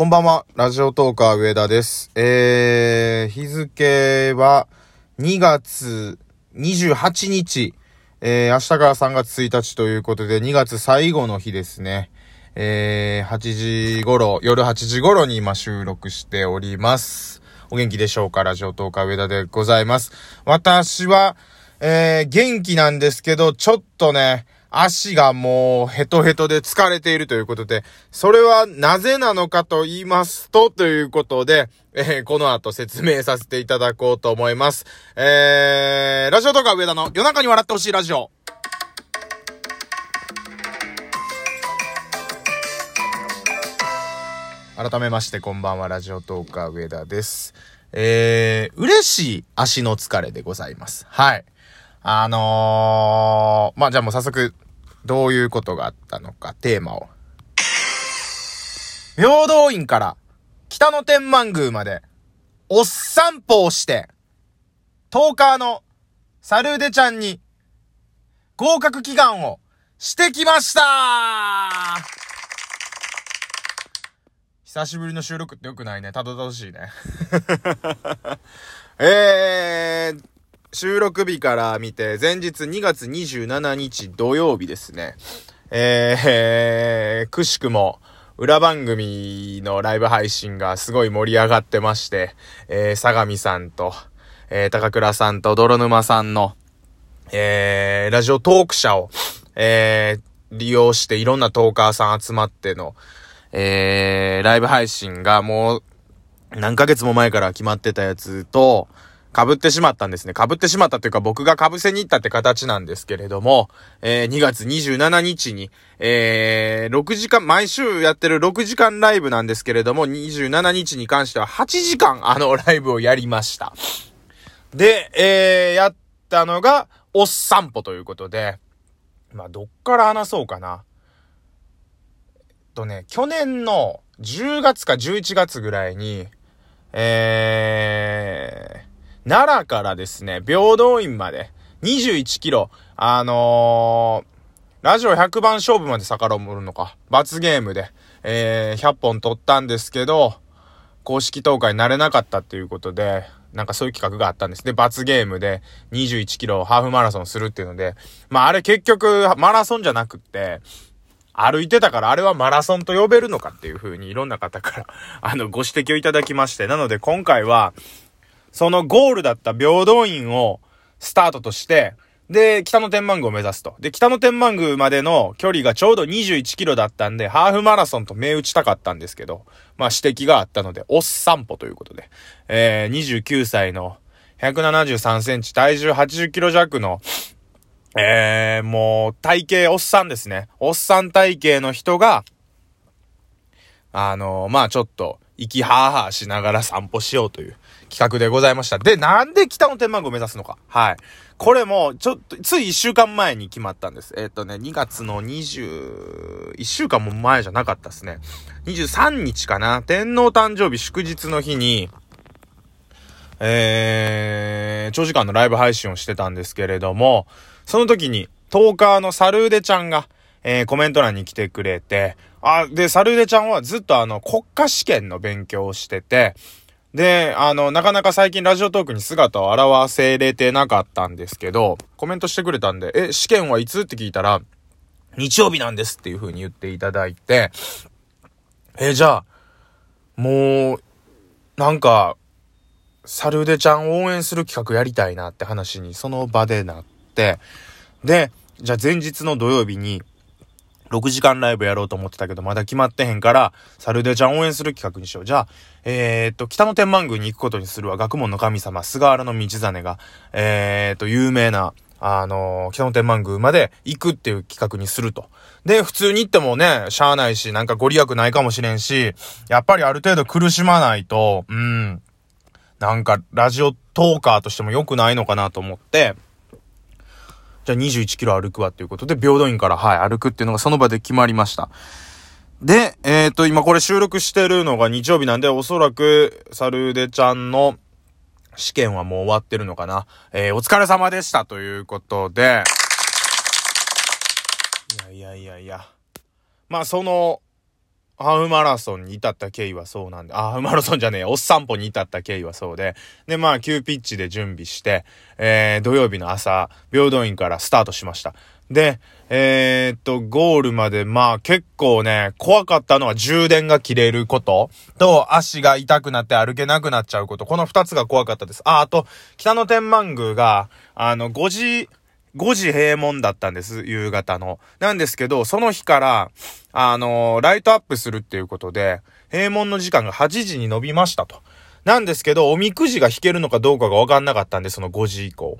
こんばんは、ラジオトーカー上田です。えー、日付は2月28日、えー、明日から3月1日ということで、2月最後の日ですね。えー、8時頃、夜8時頃に今収録しております。お元気でしょうか？ラジオトーカー上田でございます。私は、えー、元気なんですけど、ちょっとね、足がもうヘトヘトで疲れているということで、それはなぜなのかと言いますと、ということで、えー、この後説明させていただこうと思います。えー、ラジオとか上田の夜中に笑ってほしいラジオ。改めましてこんばんは、ラジオトーカー上田です。えー、嬉しい足の疲れでございます。はい。あのー、まあ、じゃあもう早速、どういうことがあったのか、テーマを。平等院から北の天満宮まで、おっ散歩をして、トーカーのサルーデちゃんに合格祈願をしてきました久しぶりの収録ってよくないね。たどたどしいね。えー、収録日から見て、前日2月27日土曜日ですね。えー、くしくも、裏番組のライブ配信がすごい盛り上がってまして、えー、相模さんと、えー、高倉さんと泥沼さんの、えー、ラジオトーク社を、えー、利用していろんなトーカーさん集まっての、えー、ライブ配信がもう、何ヶ月も前から決まってたやつと、被ってしまったんですね。被ってしまったというか僕が被せに行ったって形なんですけれども、えー、2月27日に、えー、6時間、毎週やってる6時間ライブなんですけれども、27日に関しては8時間あのライブをやりました。で、えー、やったのが、おっ散歩ということで、まあ、どっから話そうかな。とね、去年の10月か11月ぐらいに、えー、奈良からですね、平等院まで21キロ、あのー、ラジオ100番勝負まで遡るのか、罰ゲームで、えー、100本取ったんですけど、公式投下になれなかったっていうことで、なんかそういう企画があったんです。で、罰ゲームで21キロハーフマラソンするっていうので、まああれ結局マラソンじゃなくって、歩いてたからあれはマラソンと呼べるのかっていう風にいろんな方からあの、ご指摘をいただきまして、なので今回は、そのゴールだった平等院をスタートとして、で、北の天満宮を目指すと。で、北の天満宮までの距離がちょうど21キロだったんで、ハーフマラソンと銘打ちたかったんですけど、まあ指摘があったので、おっ散歩ということで、えー、29歳の173センチ、体重80キロ弱の、えー、もう、体型おっさんですね。おっさん体型の人が、あのー、まあちょっと、息はーはーしながら散歩しようという企画でございました。で、なんで北の天満宮を目指すのか。はい。これも、ちょっと、つい一週間前に決まったんです。えっ、とね、2月の20、一週間も前じゃなかったですね。23日かな。天皇誕生日祝日の日に、えー、長時間のライブ配信をしてたんですけれども、その時に、トーカーのサルーデちゃんが、えー、コメント欄に来てくれて、あ、で、サルーデちゃんはずっとあの、国家試験の勉強をしてて、で、あの、なかなか最近ラジオトークに姿を現せれてなかったんですけど、コメントしてくれたんで、え、試験はいつ？って聞いたら、日曜日なんですっていう風に言っていただいて、え、じゃあ、もう、なんか、サルデちゃん応援する企画やりたいなって話にその場でなって、で、じゃあ前日の土曜日に、6時間ライブやろうと思ってたけど、まだ決まってへんから、サルデちゃん応援する企画にしよう。じゃあ、えー、っと、北の天満宮に行くことにするわ。学問の神様、菅原道真が、えー、っと、有名な、あのー、北の天満宮まで行くっていう企画にすると。で、普通に行ってもね、しゃあないし、なんかご利益ないかもしれんし、やっぱりある程度苦しまないと、うん、なんか、ラジオトーカーとしても良くないのかなと思って、じゃあ21キロ歩くわっていうことで、平等院から、はい、歩くっていうのがその場で決まりました。で、えっ、ー、と、今これ収録してるのが日曜日なんで、おそらく、サルデちゃんの試験はもう終わってるのかな。えー、お疲れ様でしたということで、いやいやいやいや。まあ、その、ハーフマラソンに至った経緯はそうなんで、あ、ハーフマラソンじゃねえ、おっ散歩に至った経緯はそうで、で、まあ、急ピッチで準備して、えー、土曜日の朝、平等院からスタートしました。で、えー、っと、ゴールまで、まあ結構ね、怖かったのは充電が切れることと、足が痛くなって歩けなくなっちゃうこと。この二つが怖かったです。あ、あと、北野天満宮が、あの、5時、5時閉門だったんです、夕方の。なんですけど、その日から、あのライトアップするっていうことで、閉門の時間が8時に伸びましたと。なんですけど、おみくじが引けるのかどうかがわかんなかったんで、その5時以降。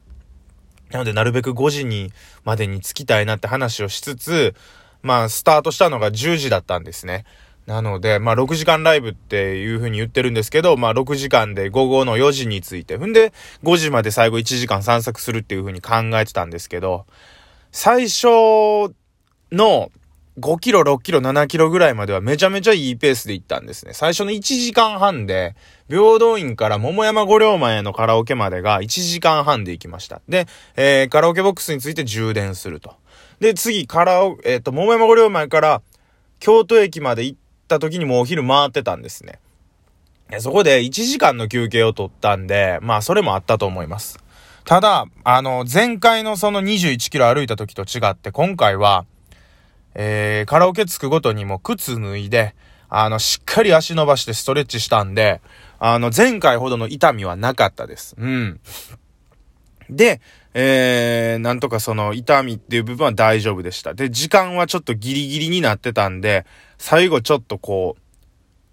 なので、なるべく5時に、までに着きたいなって話をしつつ、まあ、スタートしたのが10時だったんですね。なので、まあ、6時間ライブっていう風に言ってるんですけど、まあ、6時間で午後の4時について、んで、5時まで最後1時間散策するっていう風に考えてたんですけど、最初の5キロ、6キロ、7キロぐらいまではめちゃめちゃいいペースで行ったんですね。最初の1時間半で、平等院から桃山五両前のカラオケまでが1時間半で行きました。で、えー、カラオケボックスについて充電すると。で、次、カラオ、えっ、ー、と、桃山五両前から京都駅まで行っった時にもうお昼回ってたんですね。そこで1時間の休憩を取ったんで、まあそれもあったと思います。ただ、あの、前回のその21キロ歩いた時と違って、今回は、えー、カラオケ着くごとにも靴脱いで、あの、しっかり足伸ばしてストレッチしたんで、あの、前回ほどの痛みはなかったです。うん。で、えー、なんとかその痛みっていう部分は大丈夫でした。で、時間はちょっとギリギリになってたんで、最後ちょっとこう、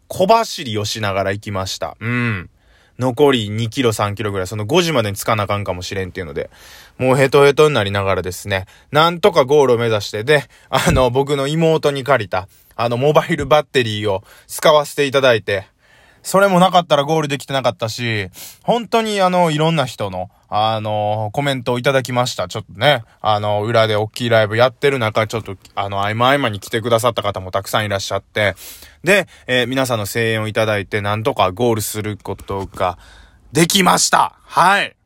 小走りをしながら行きました。うん。残り2キロ3キロぐらい、その5時までに着かなあかんかもしれんっていうので、もうヘトヘトになりながらですね、なんとかゴールを目指して、で、あの、僕の妹に借りた、あの、モバイルバッテリーを使わせていただいて、それもなかったらゴールできてなかったし、本当にあの、いろんな人の、あの、コメントをいただきました。ちょっとね、あの、裏で大きいライブやってる中、ちょっと、あの、合間合間に来てくださった方もたくさんいらっしゃって、で、えー、皆さんの声援をいただいて、なんとかゴールすることができました。はい。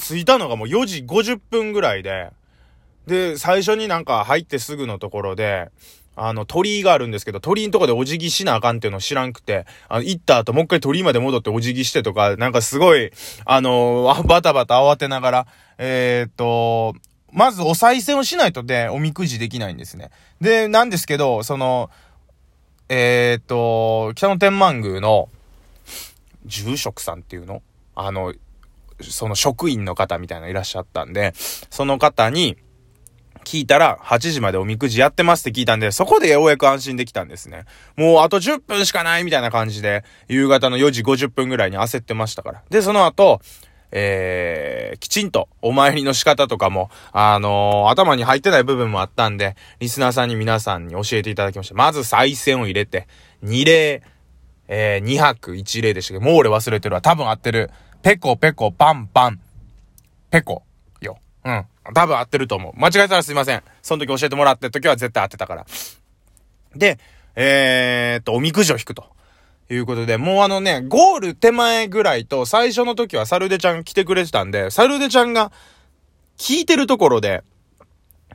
着いたのがもう4時50分ぐらいで、で、最初になんか入ってすぐのところで、あの、鳥居があるんですけど、鳥居のとこでお辞儀しなあかんっていうのを知らんくて、あの、行った後もう一回鳥居まで戻ってお辞儀してとか、なんかすごい、あのー、バタバタ慌てながら、えー、っと、まずお賽銭をしないとで、おみくじできないんですね。で、なんですけど、その、えー、っと、北野天満宮の、住職さんっていうの？あの、その職員の方みたいないらっしゃったんで、その方に、聞いたら、8時までおみくじやってますって聞いたんで、そこでようやく安心できたんですね。もうあと10分しかないみたいな感じで、夕方の4時50分ぐらいに焦ってましたから。で、その後、えー、きちんとお参りの仕方とかも、あのー、頭に入ってない部分もあったんで、リスナーさんに皆さんに教えていただきました。まず再銭を入れて、2例、えー、2泊1例でしたけど、もう俺忘れてるわ。多分合ってる。ペコペコパンパン。ペコ。うん。多分合ってると思う。間違えたらすいません。その時教えてもらって時は絶対合ってたから。で、えー、っと、おみくじを引くと。いうことで、もうあのね、ゴール手前ぐらいと、最初の時はサルデちゃん来てくれてたんで、サルデちゃんが聞いてるところで、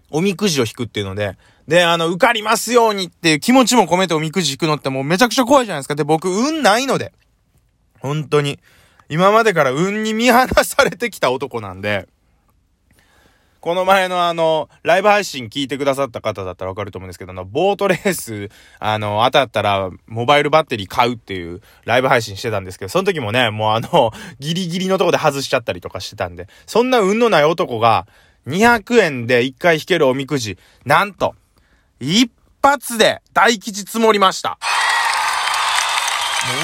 おみくじを引くっていうので、で、あの、受かりますようにっていう気持ちも込めておみくじ引くのってもうめちゃくちゃ怖いじゃないですか。で、僕、運ないので、本当に。今までから運に見放されてきた男なんで、この前のあの、ライブ配信聞いてくださった方だったらわかると思うんですけど、あの、ボートレース、あの、当たったら、モバイルバッテリー買うっていうライブ配信してたんですけど、その時もね、もうあの、ギリギリのとこで外しちゃったりとかしてたんで、そんな運のない男が、200円で1回引けるおみくじ、なんと、一発で大吉積もりました。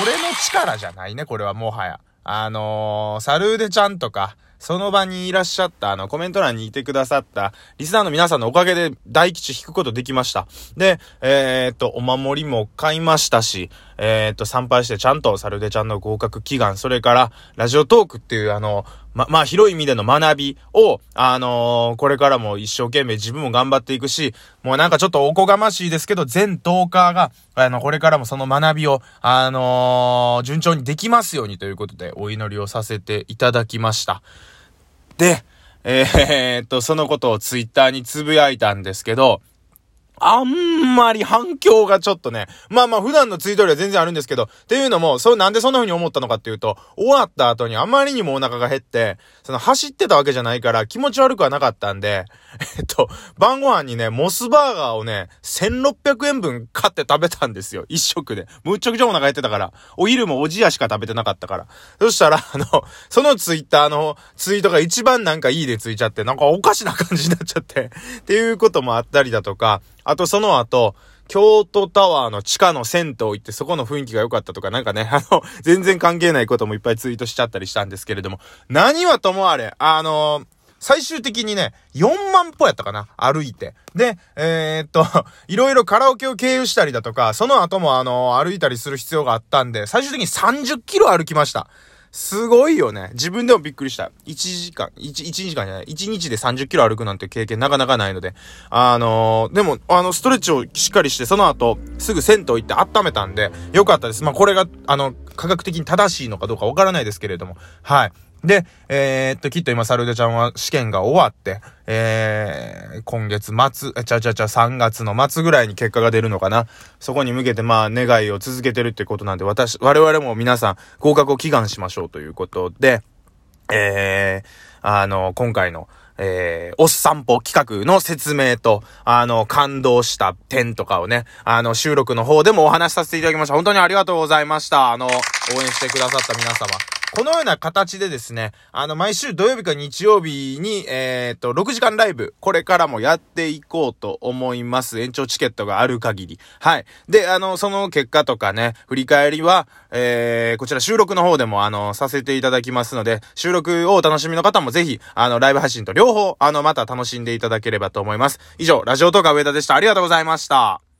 俺の力じゃないね、これはもはや。あのー、サルーデちゃんとか、その場にいらっしゃった、あの、コメント欄にいてくださった、リスナーの皆さんのおかげで大吉引くことできました。で、えー、っと、お守りも買いましたし、えー、っと、参拝してちゃんとサルデちゃんの合格祈願、それから、ラジオトークっていう、あの、ま、まあ、広い意味での学びを、あのー、これからも一生懸命自分も頑張っていくし、もうなんかちょっとおこがましいですけど、全トーカーが、あの、これからもその学びを、あのー、順調にできますようにということで、お祈りをさせていただきました。で、えー、っと、そのことをツイッターにつぶやいたんですけど、あんまり反響がちょっとね、まあまあ普段のツイートよりは全然あるんですけど、っていうのも、それなんでそんな風に思ったのかっていうと、終わった後にあまりにもお腹が減って、その走ってたわけじゃないから気持ち悪くはなかったんで、えっと、晩ご飯にね、モスバーガーをね、1600円分買って食べたんですよ。一食で。むっちゃくちゃお腹減ってたから。お昼もおじやしか食べてなかったから。そしたら、あの、そのツイッターのツイートが一番なんかいいでついちゃって、なんかおかしな感じになっちゃって、っていうこともあったりだとか、あとその後、京都タワーの地下の銭湯行ってそこの雰囲気が良かったとかなんかね、あの、全然関係ないこともいっぱいツイートしちゃったりしたんですけれども、何はともあれ、あのー、最終的にね、4万歩やったかな歩いて。で、えー、っと、いろいろカラオケを経由したりだとか、その後もあの、歩いたりする必要があったんで、最終的に30キロ歩きました。すごいよね。自分でもびっくりした。1時間、1、1時間じゃない。1日で30キロ歩くなんて経験なかなかないので。あのー、でも、あの、ストレッチをしっかりして、その後、すぐ銭湯行って温めたんで、よかったです。まあ、これが、あの、科学的に正しいのかどうかわからないですけれども。はい。で、えー、っと、きっと今、サルデちゃんは試験が終わって、えー、今月末、ちゃちゃちゃ3月の末ぐらいに結果が出るのかな。そこに向けて、まあ、願いを続けてるってことなんで、私、我々も皆さん、合格を祈願しましょうということで、えー、あの、今回の、えー、おっ散歩企画の説明と、あの、感動した点とかをね、あの、収録の方でもお話しさせていただきました。本当にありがとうございました。あの、応援してくださった皆様。このような形でですね、あの、毎週土曜日か日曜日に、えー、っと、6時間ライブ、これからもやっていこうと思います。延長チケットがある限り。はい。で、あの、その結果とかね、振り返りは、えー、こちら収録の方でも、あの、させていただきますので、収録をお楽しみの方もぜひ、あの、ライブ配信と両方、あの、また楽しんでいただければと思います。以上、ラジオトーカー上田でした。ありがとうございました。